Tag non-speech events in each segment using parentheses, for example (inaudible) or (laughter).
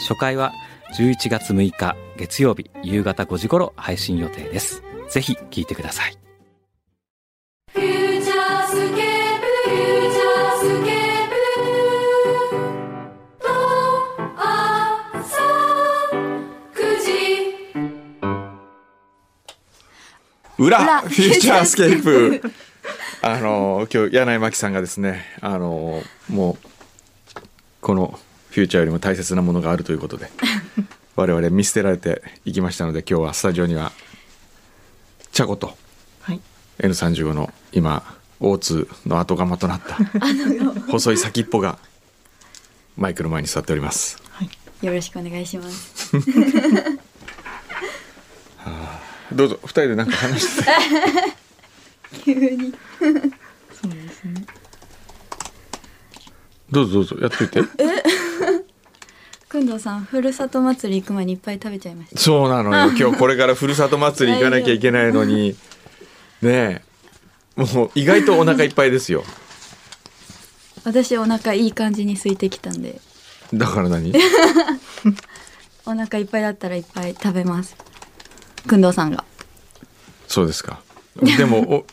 初回は11月6日月曜日夕方5時頃配信予定です。ぜひ聞いてください。フューチャースケープフューチャースケープ。と朝9時裏フューチャースケープ。あの今日柳井麻希さんがですねあのもうこのフューチャーよりも大切なものがあるということで (laughs) 我々見捨てられていきましたので今日はスタジオにはチャコとはい。N35 の今 O2 の後釜となった細い先っぽがマイクの前に座っております。よろしくお願いします。(laughs) どうぞ二人でなんか話して。(laughs) 急に。そうですねどうぞどうぞやっといて。(laughs) くんどうさん、ふるさと祭り行く前にいっぱい食べちゃいました。そうなのよ。(laughs) 今日これからふるさと祭り行かなきゃいけないのに。ねえ。もう意外とお腹いっぱいですよ。私お腹いい感じに空いてきたんで、だから何？(laughs) お腹いっぱいだったらいっぱい食べます。くんどうさんが。そうですか。でもお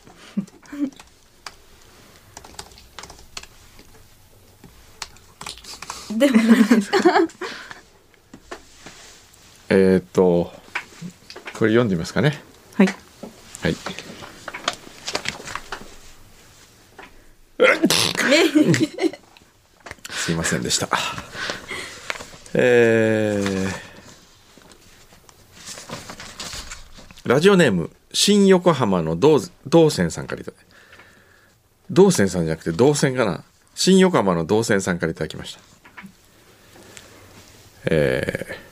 でも何ですか？(laughs) えーっとこれ読んでみますかね。はい。はい。(laughs) すいませんでした。えーラジオネーム新横浜の道道仙さんからいただい道仙さんじゃなくて道仙かな？新横浜の道仙さんからいただきましたえー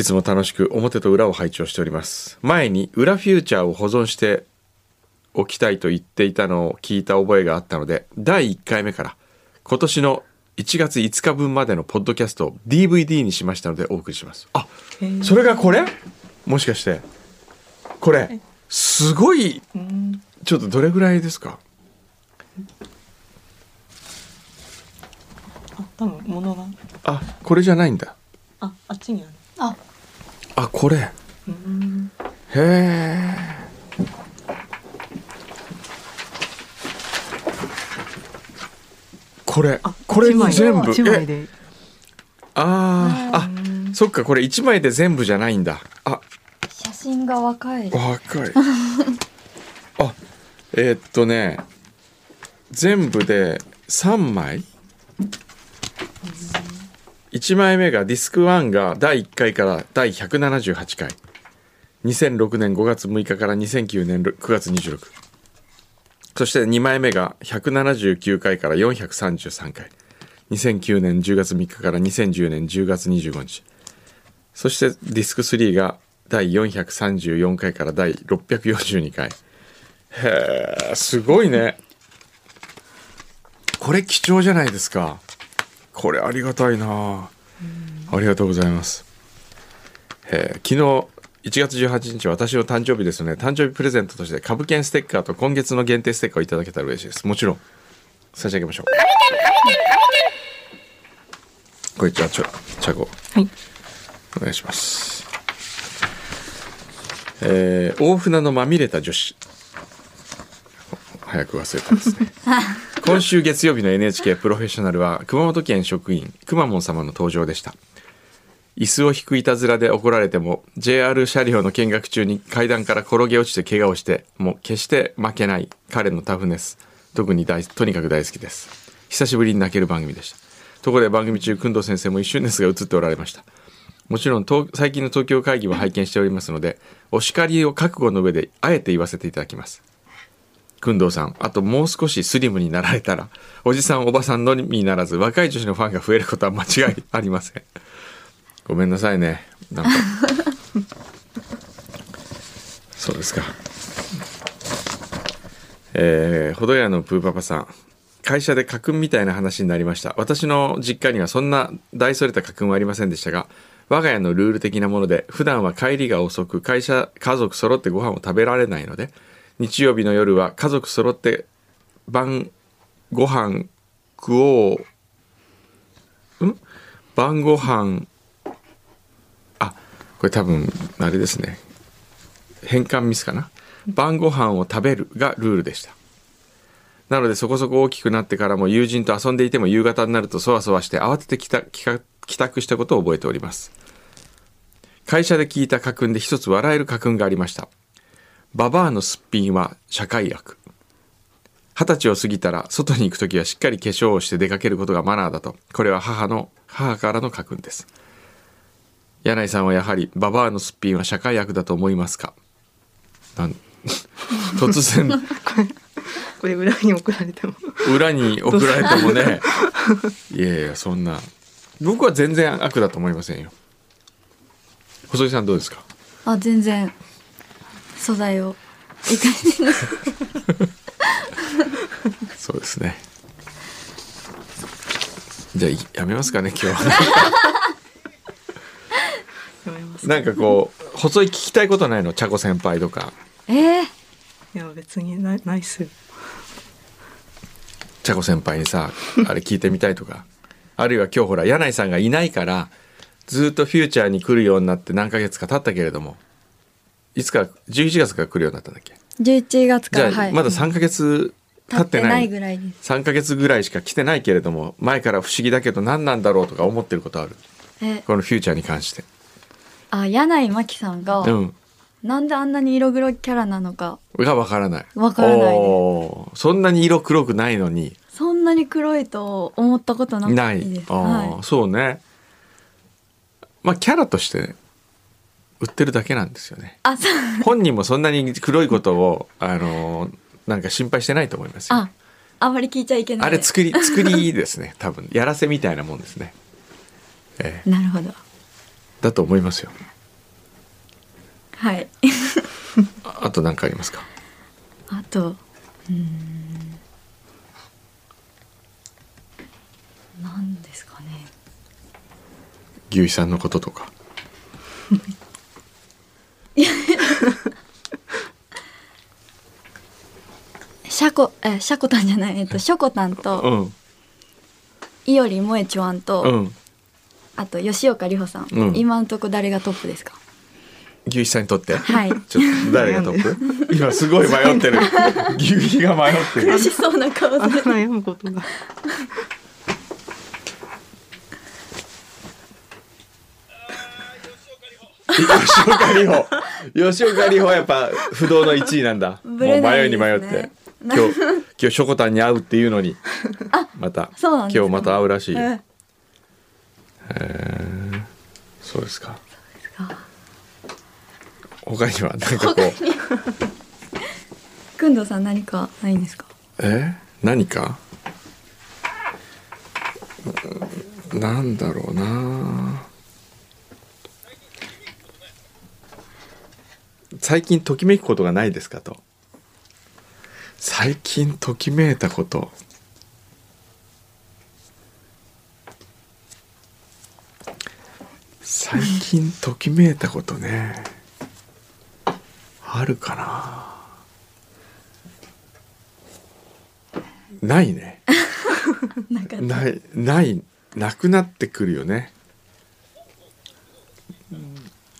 いつも楽しく表と裏を拝聴しております。前に裏フューチャーを保存しておきたいと言っていたのを聞いた覚えがあったので第1回目から今年の1月5日分までのポッドキャストを DVD にしましたのでお送りします。あそれがこれ？もしかしてこれすごいうん。ちょっとどれぐらいですかあ多分物が。あこれじゃないんだ。ああっちにある。あ、あこれ。へうん。え。これ。あこれ全部。え一枚で。あー。あそっかこれ1枚で全部じゃないんだ。あ。写真が若い。若い。あえーっとね。全部で3枚1枚目がディスク1が第1回から第178回。2006年5月6日から2009年9月26そして2枚目が179回から433回。2009年10月3日から2010年10月25日。そしてディスク3が第434回から第642回。へえすごいね。これ貴重じゃないですか。これありがたいな。ありがとうございます。えー昨日1月18日私の誕生日ですので誕生日プレゼントとして株券ステッカーと今月の限定ステッカーをいただけたら嬉しいです。もちろん差し上げましょう。これじゃあちょチャゴ。はい。お願いします。えー、大船のまみれた女子。早く忘れたですね。(laughs) 今週月曜日の NHK プロフェッショナルは熊本県職員くまモン様の登場でした。椅子を引くいたずらで怒られても JR 車両の見学中に階段から転げ落ちて怪我をしても決して負けない彼のタフネス。特に大とにかく大好きです。久しぶりに泣ける番組でした。ところで番組中工藤先生も一瞬ですが映っておられました。もちろん東最近の東京会議は拝見しておりますのでお叱りを覚悟の上であえて言わせていただきます工藤さん。あともう少しスリムになられたらおじさんおばさんのみならず若い女子のファンが増えることは間違いありません。(laughs) ごめんなさいね。なんか。(laughs) そうですか。えー、ほどやのプーパパさん。会社で家訓みたいな話になりました。私の実家にはそんな大それた家訓はありませんでしたが我が家のルール的なもので普段は帰りが遅く会社家族揃ってご飯を食べられないので日曜日の夜は家族揃って晩ご飯食おう。ん？晩ご飯。あこれ多分あれですね。変換ミスかな？晩ご飯を食べるがルールでした。なのでそこそこ大きくなってからも友人と遊んでいても夕方になるとそわそわして慌てて帰宅したことを覚えております。会社で聞いた家訓で一つ笑える家訓がありました。ババアのすっぴんは社会悪。二十歳を過ぎたら外に行くときはしっかり化粧をして出かけることがマナーだと。これは母の母からの家訓です。柳井さんはやはりババアのすっぴんは社会悪だと思いますか？なん (laughs) 突然。(laughs) これ裏に送られても。裏に送られてもね。いやいやそんな。僕は全然悪だと思いませんよ。細井さんどうですか？あ全然素材を。生かしてそうですね。じゃあいやめますかね今日は。やめますなんかこう細井聞きたいことないの？茶子先輩とか。えー、いや別にないないっすよ。茶子先輩にさあれ聞いてみたいとか。あるいは今日ほら柳井さんがいないからずっとフューチャーに来るようになって何ヶ月か経ったけれどもいつか11月から来るようになったんだっけ？11月からはい。まだ3ヶ月経経ってなないいぐらいです。3ヶ月ぐらいしか来てないけれども前から不思議だけど何なんだろうとか思ってることある？え。このフューチャーに関して。あ柳井真紀さんが、うん。なんであんなに色黒キャラなのか。がわからない。わからないそんなに色黒くないのに。そんなに黒いと思ったことなない。はい、そうね。まあキャラとして売ってるだけなんですよね。あそう。本人もそんなに黒いことをあのーなんか心配してないと思いますよ。ああまり聞いちゃいけない。あれ作り作りですね。(laughs) 多分。やらせみたいなもんですね。ええ。なるほど。だと思いますよ。はい。あ (laughs) あと何かありますか？あとうーん。何ですかね。牛肥さんのこととか (laughs) (laughs) シャコえシャコタンじゃないえっとショコタンと、うん。いおりもえちょあんと、うん。あと吉岡里帆さん、うん。今のとこ誰がトップですか？牛肥さんにとって？はい。(laughs) ちょっと誰がトップ？(laughs) 今すごい迷ってる。牛肥が迷ってる。悔しそうな顔あで悩むことが吉岡里帆。吉岡里帆はやっぱ不動の1位なんだ。もう迷いに迷って。今日今日ショコタンに会うっていうのにまた今日また会うらしい。よ、え。そうですか。か。他には何かこう。くんどうさん何かないんですか？え？何か？うんなんだろうな最近ときめくことがないですかと。最近ときめいたこと。最近ときめいたことね。あるかな。ないね。(laughs) ないないなくなってくるよね。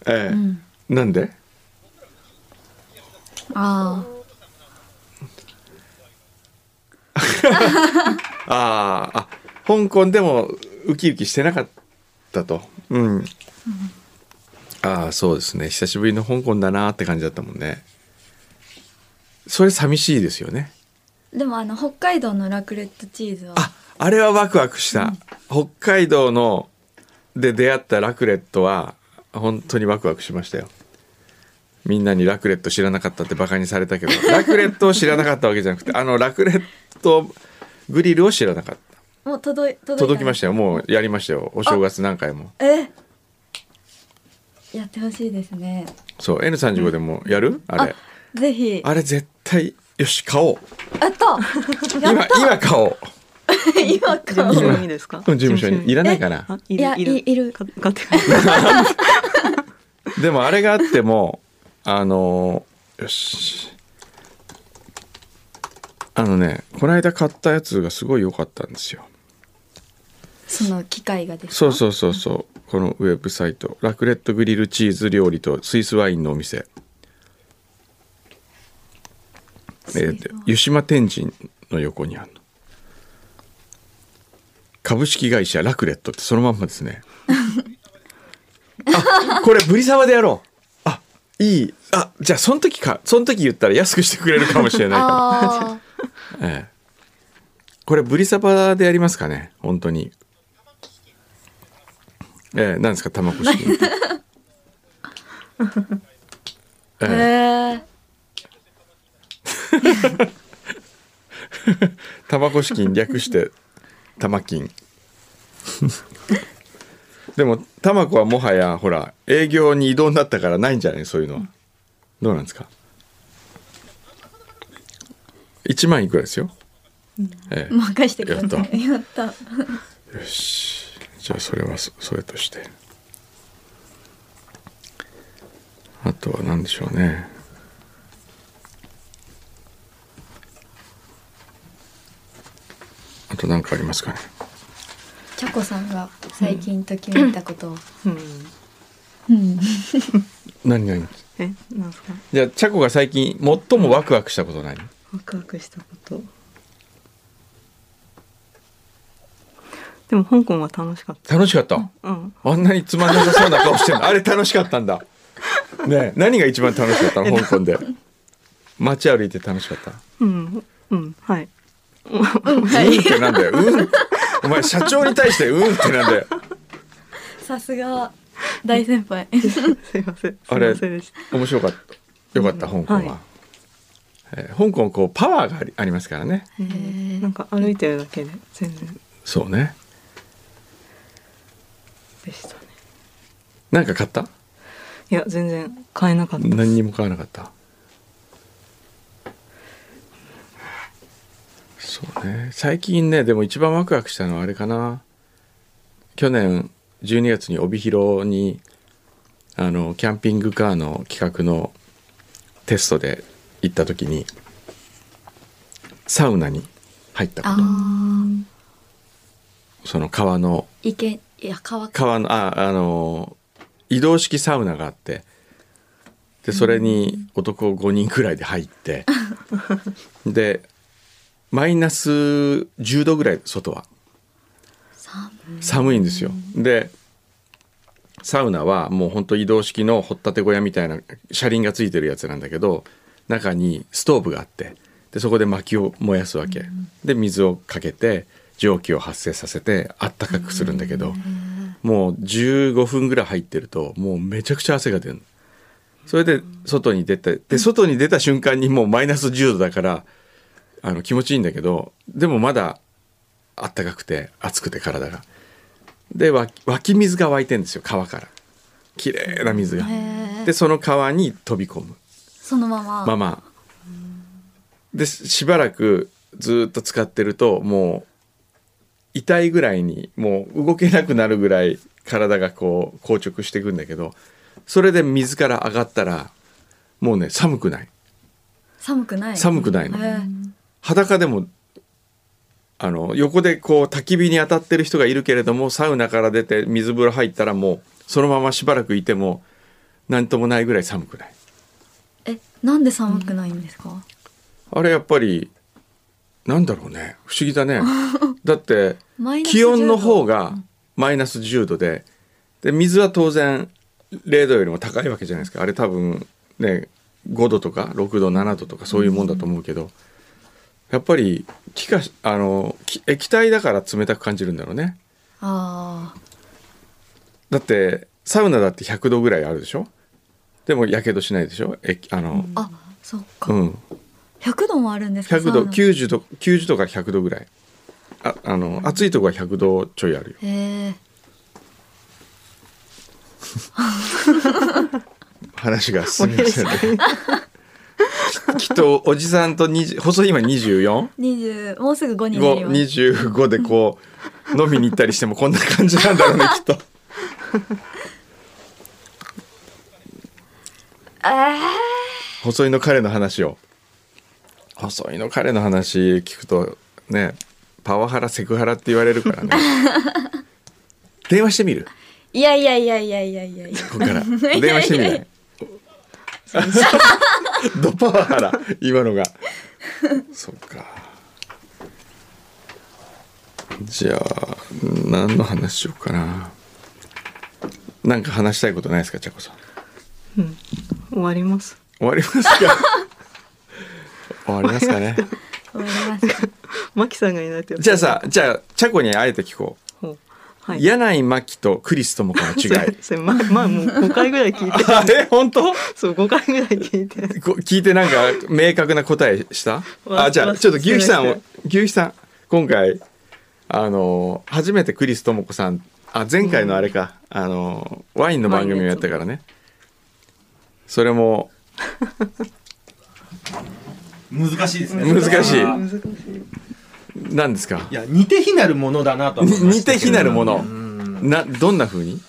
ええ、うん。なんで？ああーあ香港でもウキウキしてなかったと。うん、ああそうですね。久しぶりの香港だなって感じだったもんね。それ寂しいですよね。あでもあの北海道のラクレットチーズは。ああれはワクワクした、北海道ので出会ったラクレットは本当にワクワクしましたよみんなにラクレット知らなかったってバカにされたけど (laughs) ラクレットを知らなかったわけじゃなくてあのラクレットグリルを知らなかった。もう届い届いた届きましたよ。もうやりましたよ。お正月何回も。え？やってほしいですね。そう。N35 でもやる？あれ。ぜひ。あれ絶対よし買おう。やった！や今った！今買おう。(laughs) 今事務所にですか？うん事務所に。いらないかな？あいいやる。いる。いいるか買って。(laughs) でもあれがあってもあのーよし。あのねこの間買ったやつがすごい良かったんですよ。その機械がですか？そうそうそうそう。このウェブサイト。ラクレットグリルチーズ料理とスイスワインのお店。えーと湯島天神の横にあるの。株式会社ラクレットってそのまんまですね。(laughs) あこれブリサバでやろう。あいいあじゃあその時か。その時言ったら安くしてくれるかもしれないから。あ (laughs) ええ、これブリサバでやりますかね。本当に。ええ、何ですか玉越し (laughs) えーえ、へえ (laughs) 玉越金略して玉金でも玉子はもはやほら営業に移動になったからないんじゃない？そういうのは。どうなんですか？1万いくらですよ、ええ。任してくださやっいやった。よし。じゃあそれはそそれとして。あとは何でしょうね。あと何かありますかね？チャコさんが最近ときめいたことを。うん。うん。何何えなんですか？じゃあチャコが最近最もワクワクしたこと何ワクワクしたこと。でも香港は楽しかった。楽しかった？うん。あんなにつまんなさそうな顔してるの？あれ楽しかったんだ。ねえ何が一番楽しかったの？香港で。街歩いて楽しかった？うんうんはい。うんってなんだよ。うん。お前社長に対してうんってなんだよ。さすが大先輩 (laughs) すいませんあれ面白かった。よかった香港は。はいえー香港こうパワーがありありますからね。へなんか歩いてるだけで全然そうね。でしたねなんか買った？いや全然買えなかった何にも買わなかった。そうね。最近ねでも一番ワクワクしたのはあれかな。去年12月に帯広にあのキャンピングカーの企画のテストで行った時にサウナに入ったこあとー。その川の池いや川。か川のああの移動式サウナがあって。でそれに男5人くらいで入って。(laughs) でマイナス10度ぐらい外は。寒い。んですよ。でサウナはもうほんと移動式の掘ったて小屋みたいな車輪がついてるやつなんだけど中にストーブがあってでそこで薪を燃やすわけ。で水をかけて蒸気を発生させてあったかくするんだけどもう15分ぐらい入ってるともうめちゃくちゃ汗が出るの。それで外に出てで外に出た瞬間にもうマイナス10度だからあの気持ちいいんだけどでもまだあったかくて熱くて体が。で湧き水が湧いてんですよ川から。綺麗な水が。でその川に飛び込む。そのまま。まま。でしばらくずっと使ってるともう痛いぐらいにもう動けなくなるぐらい体がこう硬直していくんだけどそれで水から上がったらもうね寒くない。寒くない。寒くないの。へー裸でもあの横でこう焚き火に当たってる人がいるけれどもサウナから出て水風呂入ったらもうそのまましばらくいても何ともないぐらい寒くない。えなんで寒くないんですか、あれやっぱりなんだろうね。不思議だね。(laughs) だって気温の方10がマイナス10度でで水は当然0度よりも高いわけじゃないですか。あれ多分ね5度とか6度7度とかそういうもんだと思うけど、やっぱり気化しあのき液体だから冷たく感じるんだろうね。あだってサウナだって100度ぐらいあるでしょ？でもやけどしないでしょ？えあのーあそっか、うん、100度もあるんですか？100度サウナ。90度90度から100度ぐらい。ああの暑いとこは100度ちょいあるよ。へえ (laughs) 話が進みましたよね (laughs) ききっとおじさんと20細い今 24? 20もうすぐ5になります。25でこう飲みに行ったりしてもこんな感じなんだろうね (laughs) きっと。細いの彼の話を。細いの彼の話聞くとねパワハラセクハラって言われるからね。(laughs) 電話してみる？いやいやいやいやいやいやいや。ここから。(laughs) 電話してみない (laughs) ドパワハラ今のが。そっか。じゃあ何の話しようかな。なんか話したいことないですかちゃこさん？終わります。終わりますか？(laughs) 終わりますかね。終わります。(laughs) マキさんがいないとじゃあさじゃあちゃこにあえて聞こう、はい。柳井真紀とクリス智子の違い。それままあもう5回ぐらい聞いて。(laughs) あれ？本当？そう5回ぐらい聞いて。こ聞いてなんか明確な答えした？わあじゃあわちょっと牛肥さんを牛肥さん今回あの初めてクリス智子さんあ前回のあれか、あのワインの番組をやったからね。それも (laughs) 難しいですね。難しい。難しい何ですか？いや似て非なるものだなとは思いまに似て非なるもの。うん。などんな風に？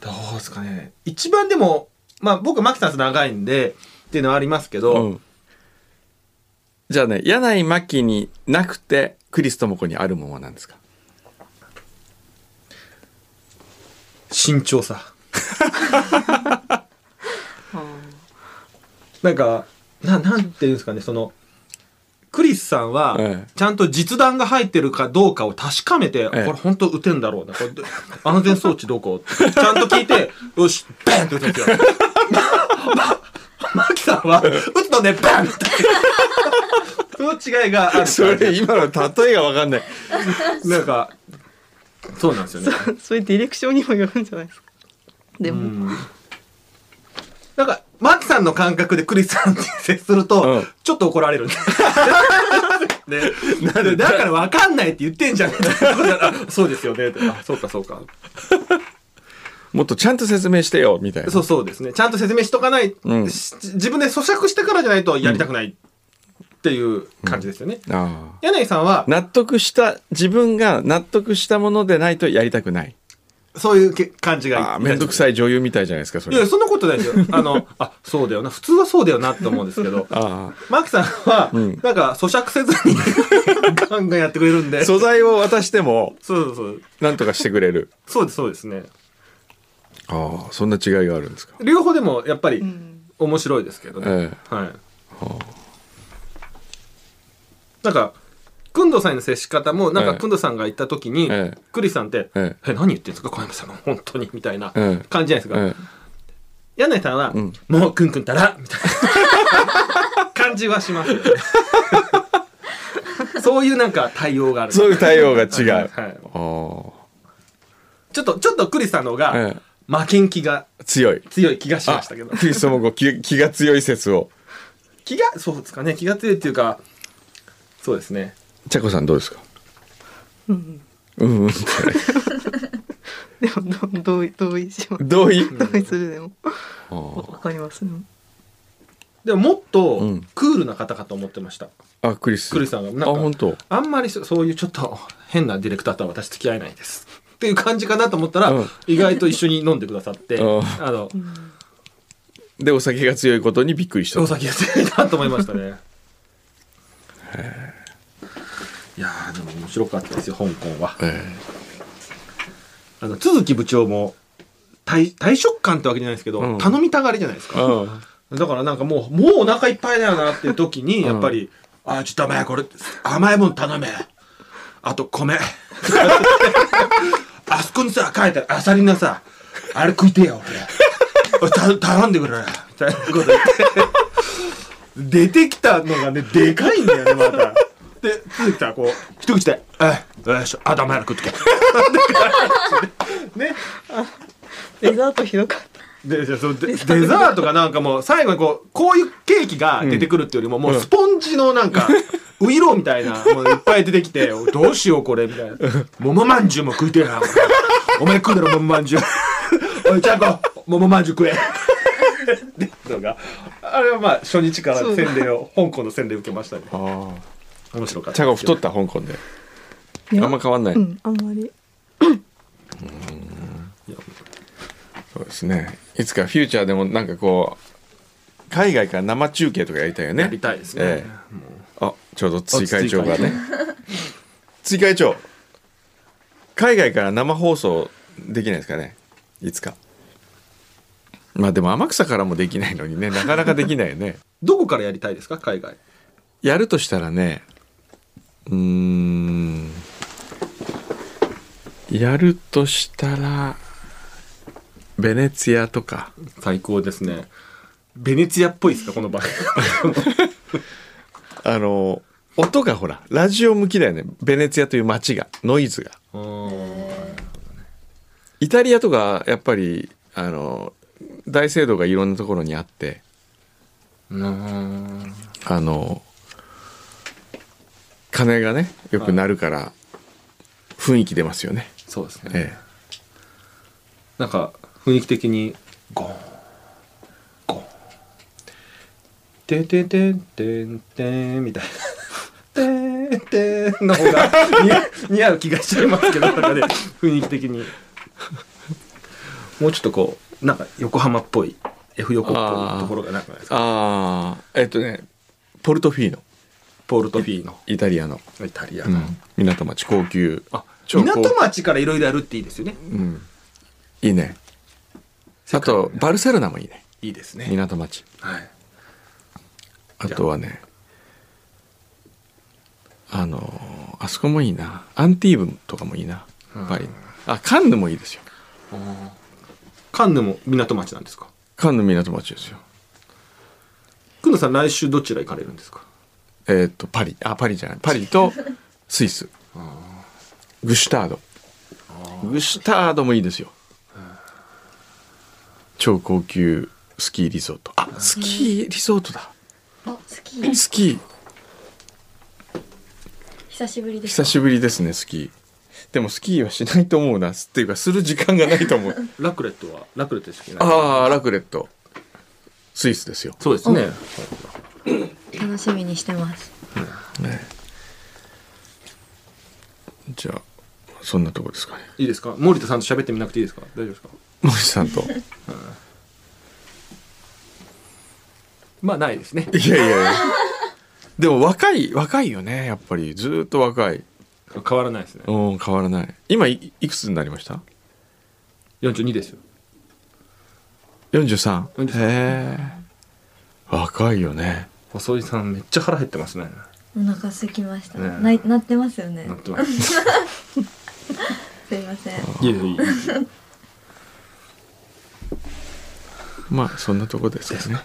どうですかね。一番でもまあ僕はマキさんと長いんでっていうのはありますけど、うん。じゃあね柳井真紀になくてクリス智子にあるものなんですか？慎重さ。(laughs) あ。なんかななんていうんですかねそのクリスさんはええ。ちゃんと実弾が入ってるかどうかを確かめて、ええ。これ本当撃てんだろうな。これ安全装置どこって。ちゃんと聞いて (laughs) よしバンって撃つんですよ。(laughs) マキさんは撃つのねバンって。その違いがあるそれ今の例えが分かんない。(laughs) なんかそうなんですよね。ーそれディレクションにもよるんじゃないですか。でも、うん。なんかマキさんの感覚でクリスさんに接すると、うん。ちょっと怒られる。(laughs) ね、なんでだから分かんないって言ってんじゃん。(laughs) あそうですよね。(laughs) あそうかそうか。もっとちゃんと説明してよみたいな。そうそうですね。ちゃんと説明しとかない、うん。し自分で咀嚼してからじゃないとやりたくないっていう感じですよね、ああ柳井さんは納得した自分が納得したものでないとやりたくないそういうけ感じがああ面倒くさい女優みたいじゃないですかそれ。いやそんなことないですよ。(laughs) あのあそうだよな。普通はそうだよなって思うんですけど。(laughs) あマキさんは、ん。なんか咀嚼せずにガンガンやってくれるんで。あ素材を渡してもそうそうそう。なんとかしてくれる。そうですそうですね。ああそんな違いがあるんですか。両方でもやっぱりうん。面白いですけどね、えはい。なんかくんどさんへの接し方もなんええ。かくんどさんが言った時に、ええ。クリスさんって「ええ。何言ってんですか小山さんが本当に」みたいなええ。感じじゃないですか、え柳井さんは、ん。もうくんくんたら」みたいな (laughs) 感じはしますよね。(laughs) そういうなんか対応がある。そういう対応が違う。はいはいちょっとちょっとクリスさんの方が、え負けん気が強い。強い気がしまあしたけど。クリストもこう (laughs) 気気が強い説を。気がそうですかね。気が強いっていうかそうですねちゃこさんどうですか？うん。うん。うん。でもど同意同意します同意同意するでも。あわかります。ねでももっとうん。クールな方かと思ってました、あクリス。クリスさんが。あなんか本当。あんまりそそういうちょっと変なディレクターとは私付き合えないです。っていう感じかなと思ったら、うん。意外と一緒に飲んでくださって、うん。あのでお酒が強いことにびっくりした。お酒が強いなと思いましたねいやーでも面白かったですよ香港は。えあの都築部長も大大食感ってわけじゃないですけど、うん。頼みたがりじゃないですえか、うん。だからなんかもうもうお腹いっぱいだよなっていう時にやっぱり「あちょっとお前これ甘いもん頼め。あと米。(laughs) あそこにさ書いてあるアサリのさあれ食いてえよ俺。た頼んでくれ。みたいなこと言って。(laughs) 出てきたのがねでかいんだよねまたで続きさんこう。一口で「えよしあとお前ら食っとけ」(laughs) ね。デザートひどかった。ででそうでデザートがなんかもう最後にこうこういうケーキが出てくるっていうよりも、もうスポンジのなんかウイローみたいなもういっぱい出てきて (laughs) どうしようこれみたいな。桃まんじゅうも食いてえなお前食うだろ桃まんじゅうおいちゃんこ桃まんじゅう食え。(laughs) っていうのがあれはまあ初日から洗礼を香港の洗礼を受けましたね。あ面白かった。あチャゴ太った香港で。あんま変わんない、うんあんまり。そうですね。いつかフューチャーでもなんかこう海外から生中継とかやりたいよね。やりたいですね、えあちょうど追会長がね。追会長海外から生放送できないですかね。いつか。まあでも天草からもできないのにね。なかなかできないよね。(laughs) どこからやりたいですか？海外。やるとしたらねうーん。やるとしたらベネツィアとか。最高ですね。ベネツィアっぽいですかこの場合。(laughs) あの音がほらラジオ向きだよね。ベネツィアという街がノイズが。イタリアとかやっぱりあの大聖堂がいろんなところにあって。うん。あの鐘がねよく鳴るから雰囲気出ますよね、そうですね、えなんか雰囲気的にゴーンゴーン。てんてんてんてんてんみたいな。(laughs) てんてんの方が似合う似合う気がしちゃいますけどなんかね雰囲気的に。もうちょっとこうなんか横浜っぽい F 横っぽいところがなんかないですか？ああえっとねポルトフィーノポルトフィーノイタリアの、イタリアの、うん、港町高級。あ港町からいろいろやるっていいですよね。うん。いいね。あとバルセロナもいいね。いいですね。港町。はい。あとはねあのあそこもいいな。アンティーブとかもいいな。パリ。あカンヌもいいですよ。カンヌも港町なんですか？カンヌ港町ですよ。く野さん来週どちら行かれるんですか？えーっとパリ。あパリじゃない。パリとスイス。グシュタード。グシュタードもいいですよ。超高級スキーリゾート。あスキーリゾートだ。あ好きスキー。久しぶりです。久しぶりですねスキー。でもスキーはしないと思うな。っていうかする時間がないと思う。(laughs) ラクレットはラクレットでしたっけああラクレット。スイスですよ。そうですね楽しみにしてます。じゃあそんなとこですかね。いいですか？森田さんと喋ってみなくていいですか？大丈夫ですか？森さんと。まあないですね。いやいやいや。でも若い若いよねやっぱり。ずーっと若い。変わらないですね。うん変わらない。今いいくつになりました？42ですよ。43? 43へえ若いよね細井さんめっちゃ腹減ってますね。お腹空きました、ね。ないなってますよね。なってます。(laughs) すいません。いえいえ。いえまあそんなとこですかね。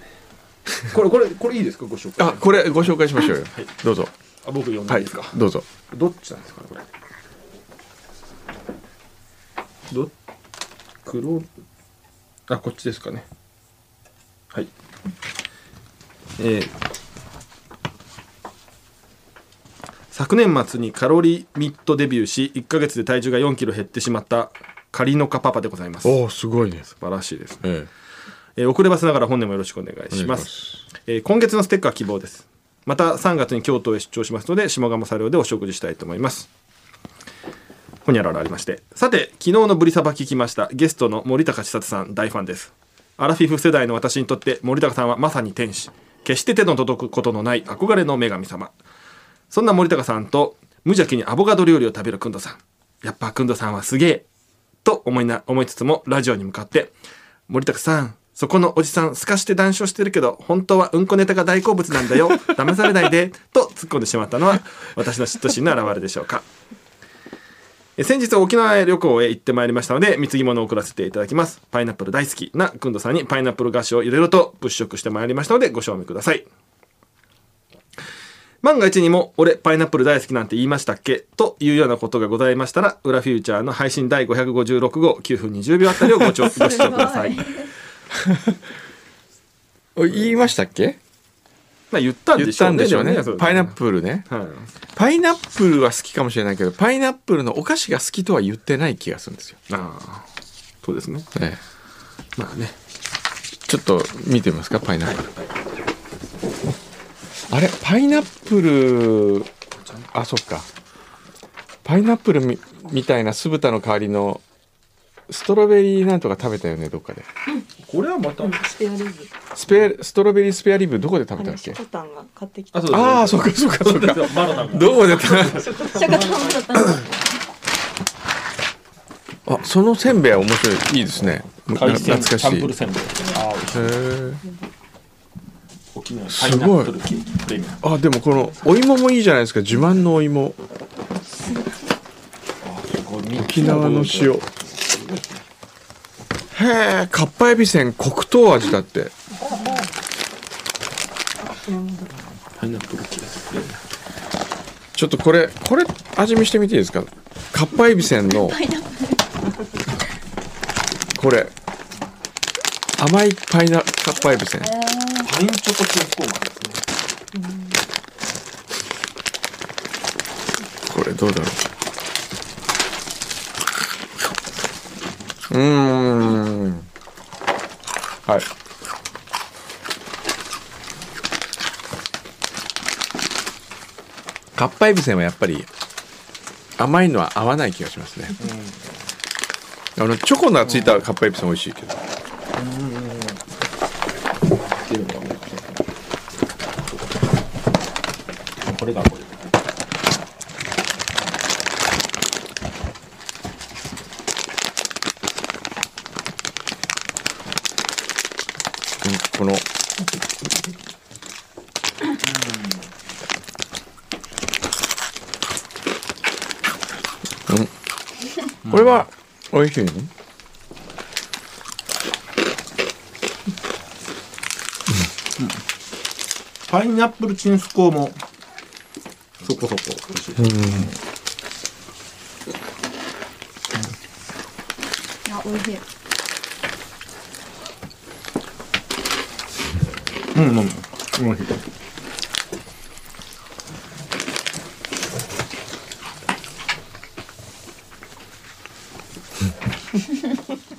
これこれこれいいですか？ご紹介。あこれご紹介しましょうよ、はい。どうぞ。あ僕読んではいいいですか、どうぞ。どっちなんですかねこれ。ど黒あこっちですかね。はい。えー昨年末にカロリーミットデビューし1ヶ月で体重が4キロ減ってしまったカリノカパパでございます。素おおすごいね。晴らしいですね、ええ。ー遅ればせながら本年もよろしくお願いえします。えー今月のステッカー希望です。また3月に京都へ出張しますので下鴨茶寮でお食事したいと思います。ほにゃららありまして。さて昨日のブリサバ聞きましたゲストの森高千里さん大ファンです。アラフィフ世代の私にとって森高さんはまさに天使。決して手の届くことのない憧れの女神様そんな森高さんと無邪気にアボカド料理を食べるくんどさん。やっぱくんどさんはすげえと思いな思いつつもラジオに向かって。森高さんそこのおじさんすかして談笑してるけど本当はうんこネタが大好物なんだよ。騙されないで。と突っ込んでしまったのは私の嫉妬心の表れでしょうか。先日沖縄へ旅行へ行ってまいりましたので貢ぎ物を送らせていただきます。パイナップル大好きなくんどさんにパイナップル菓子をいろいろと物色してまいりましたのでご賞味ください。万が一にも俺パイナップル大好きなんて言いましたっけというようなことがございましたら裏フューチャーの配信第556号9分20秒あたりをごご視聴くださいお言いましたっけまあ言ったん言っでしょうんねたでしょうね。でもパイナップルね。はい。パイナップルは好きかもしれないけどパイナップルのお菓子が好きとは言ってない気がするんですよ、ああそうですね。ええ。まあね。ちょっと見てみますかパイナップル、あれパイナップルあそっか。パイナップルみみたいな酢豚の代わりのストロベリーなんとか食べたよねどっかで。これはまた。スペアリブ。スペストロベリースペアリブどこで食べたっけ？あれショコタンが買ってきた。あそうああそうかそうかそうか。マロナがどこで食べた？(laughs) あそのせんべいは面白い。いいですね。懐かしい。サンプルせんべい。あへー沖縄パイナップルケーキプレミアム。あでもこのお芋もいいじゃないですか。自慢のお芋。沖縄の塩。へえかっぱえびせん黒糖味だって。パイナップルケーキプレミアム。ちょっとこれこれ味見してみていいですか？かっぱえびせんのこれ。甘いパイナかっぱえびせんパインチョコチンスコーマンですねこれどうだろううーん。はい。かっぱえびせんはやっぱり甘いのは合わない気がしますね、あのチョコがついたかっぱえびせん美味しいけど。っていうのがもうこれがこれこのうんこれは美味しいの？パイナップルチンスコーも。そこそこ。美味しい。あ美味しい。うんうん美味しい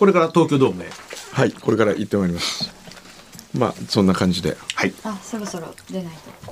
これから東京ドームへ。はいこれから行ってまいります。まあそんな感じで。はいあそろそろ出ないと